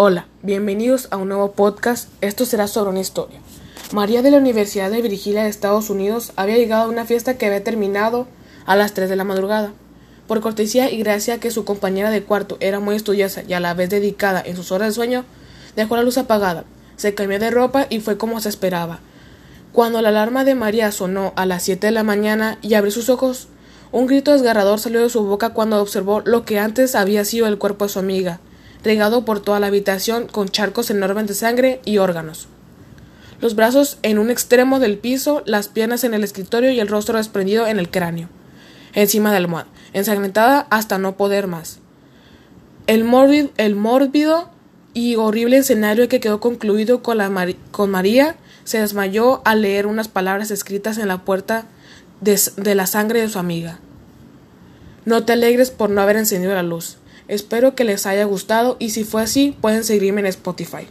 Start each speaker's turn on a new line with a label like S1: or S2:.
S1: Hola, bienvenidos a un nuevo podcast. Esto será sobre una historia. María de la Universidad de Virginia de Estados Unidos había llegado a una fiesta que había terminado a las 3 de la madrugada. Por cortesía y gracia que su compañera de cuarto era muy estudiosa y a la vez dedicada en sus horas de sueño, dejó la luz apagada, se cambió de ropa y fue como se esperaba. Cuando la alarma de María sonó a las 7 de la mañana y abrió sus ojos, un grito desgarrador salió de su boca cuando observó lo que antes había sido el cuerpo de su amiga, regado por toda la habitación con charcos enormes de sangre y órganos. Los brazos en un extremo del piso, las piernas en el escritorio y el rostro desprendido en el cráneo, encima de la almohada, ensangrentada hasta no poder más. El, mórbido, y horrible escenario que quedó concluido con, la María se desmayó al leer unas palabras escritas en la puerta de la sangre de su amiga. No te alegres por no haber encendido la luz. Espero que les haya gustado y si fue así pueden seguirme en Spotify.